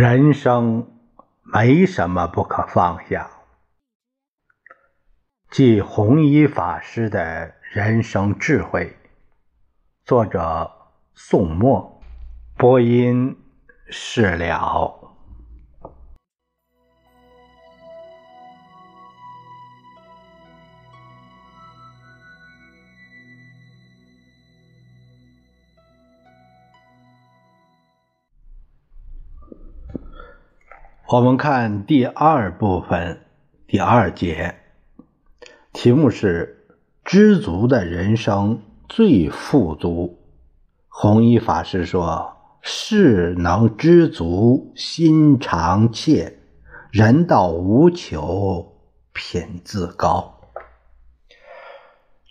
人生没什么不可放下。即弘一法师的人生智慧，作者宋墨，播音释了。我们看第二部分第二节，题目是“知足的人生最富足”。弘一法师说：“事能知足，心常惬；人道无求，品自高。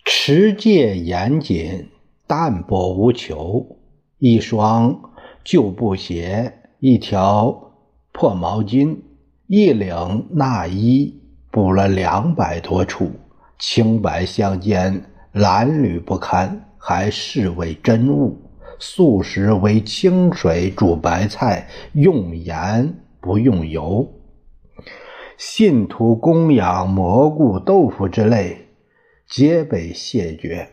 持戒严谨，淡泊无求。一双旧布鞋，一条。”破毛巾，一领纳衣，补了两百多处，青白相间，褴褛不堪，还视为真物。素食为清水煮白菜，用盐不用油。信徒供养蘑菇、豆腐之类，皆被谢绝。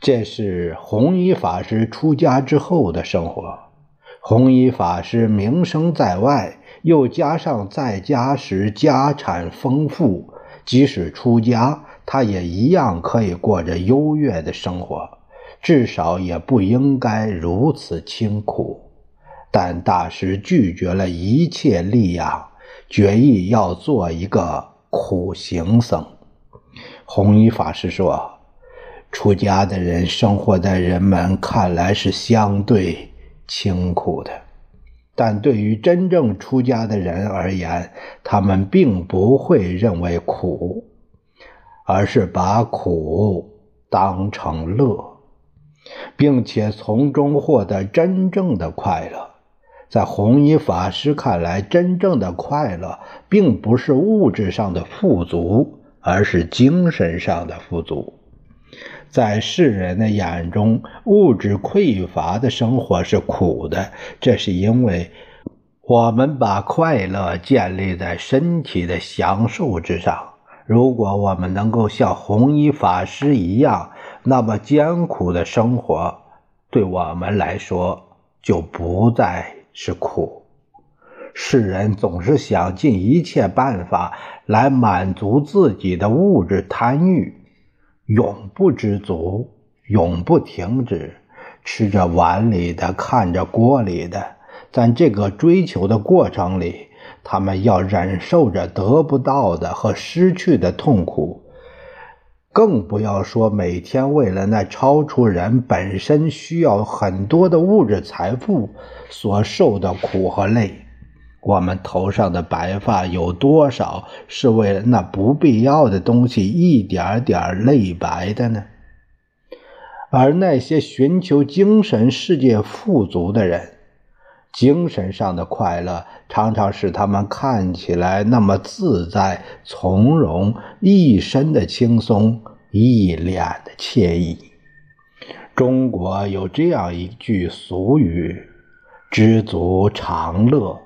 这是弘一法师出家之后的生活。弘一法师名声在外，又加上在家时家产丰富，即使出家，他也一样可以过着优越的生活，至少也不应该如此清苦。但大师拒绝了一切利养，决意要做一个苦行僧。弘一法师说：“出家的人生活在人们看来是相对。”清苦的，但对于真正出家的人而言，他们并不会认为苦，而是把苦当成乐，并且从中获得真正的快乐。在弘一法师看来，真正的快乐并不是物质上的富足，而是精神上的富足。在世人的眼中，物质匮乏的生活是苦的，这是因为我们把快乐建立在身体的享受之上。如果我们能够像弘一法师一样，那么艰苦的生活对我们来说就不再是苦。世人总是想尽一切办法来满足自己的物质贪欲。永不知足，永不停止，吃着碗里的，看着锅里的，在这个追求的过程里，他们要忍受着得不到的和失去的痛苦，更不要说每天为了那超出人本身需要很多的物质财富所受的苦和累。我们头上的白发有多少是为了那不必要的东西一点点累白的呢？而那些寻求精神世界富足的人，精神上的快乐常常使他们看起来那么自在从容，一身的轻松，一脸的惬意。中国有这样一句俗语：“知足常乐。”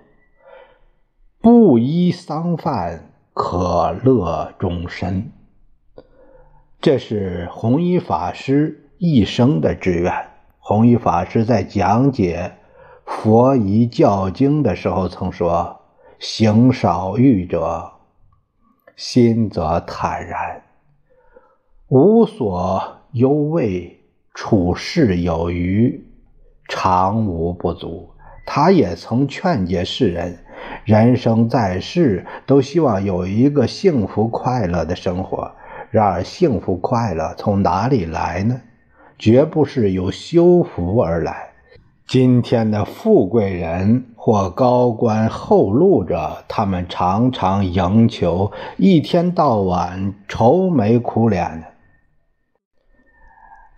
布衣丧饭，可乐终身。这是弘一法师一生的志愿。弘一法师在讲解《佛遗教经》的时候曾说：“行少欲者，心则坦然，无所忧畏，处事有余，常无不足。”他也曾劝诫世人。人生在世，都希望有一个幸福快乐的生活。然而，幸福快乐从哪里来呢？绝不是由修福而来。今天的富贵人或高官厚禄者，他们常常赢求，一天到晚愁眉苦脸的，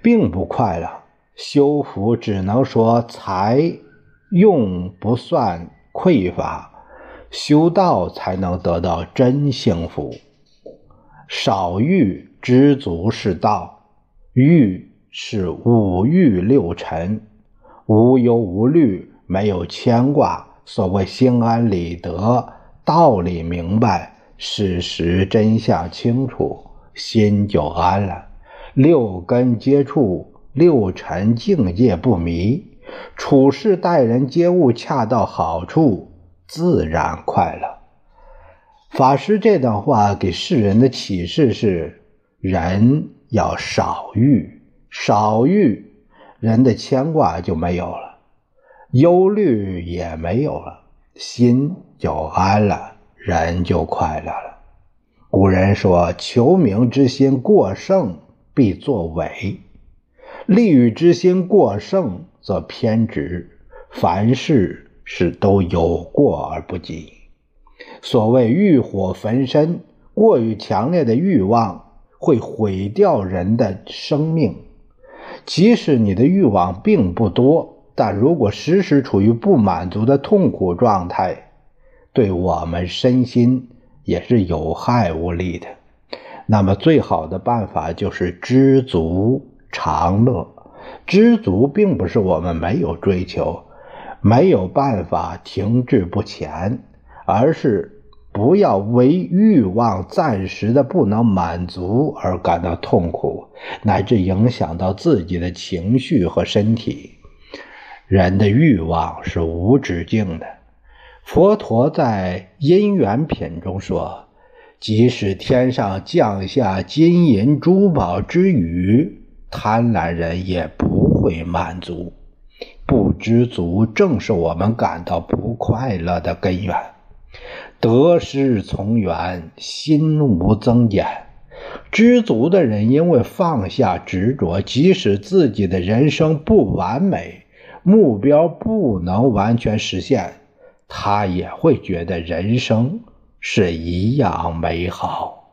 并不快乐。修福只能说财用不算匮乏。修道才能得到真幸福。少欲知足是道，欲是五欲六尘，无忧无虑，没有牵挂，所谓心安理得，道理明白，事实真相清楚，心就安了。六根接触，六尘境界不迷，处事待人接物恰到好处，自然快乐。法师这段话给世人的启示是：人要少欲，少欲，人的牵挂就没有了。忧虑也没有了，心就安了，人就快乐了。古人说：“求名之心过盛，必作伪；利欲之心过盛，则偏执。凡事是都有过而不及。所谓欲火焚身，过于强烈的欲望会毁掉人的生命。即使你的欲望并不多。”但如果时时处于不满足的痛苦状态，对我们身心也是有害无利的。那么，最好的办法就是知足常乐。知足并不是我们没有追求，没有办法停滞不前，而是不要为欲望暂时的不能满足而感到痛苦，乃至影响到自己的情绪和身体。人的欲望是无止境的。佛陀在《因缘品》中说：“即使天上降下金银珠宝之雨，贪婪人也不会满足。不知足，正是我们感到不快乐的根源。得失从缘，心无增减。知足的人，因为放下执着，即使自己的人生不完美。”目标不能完全实现，他也会觉得人生是一样美好。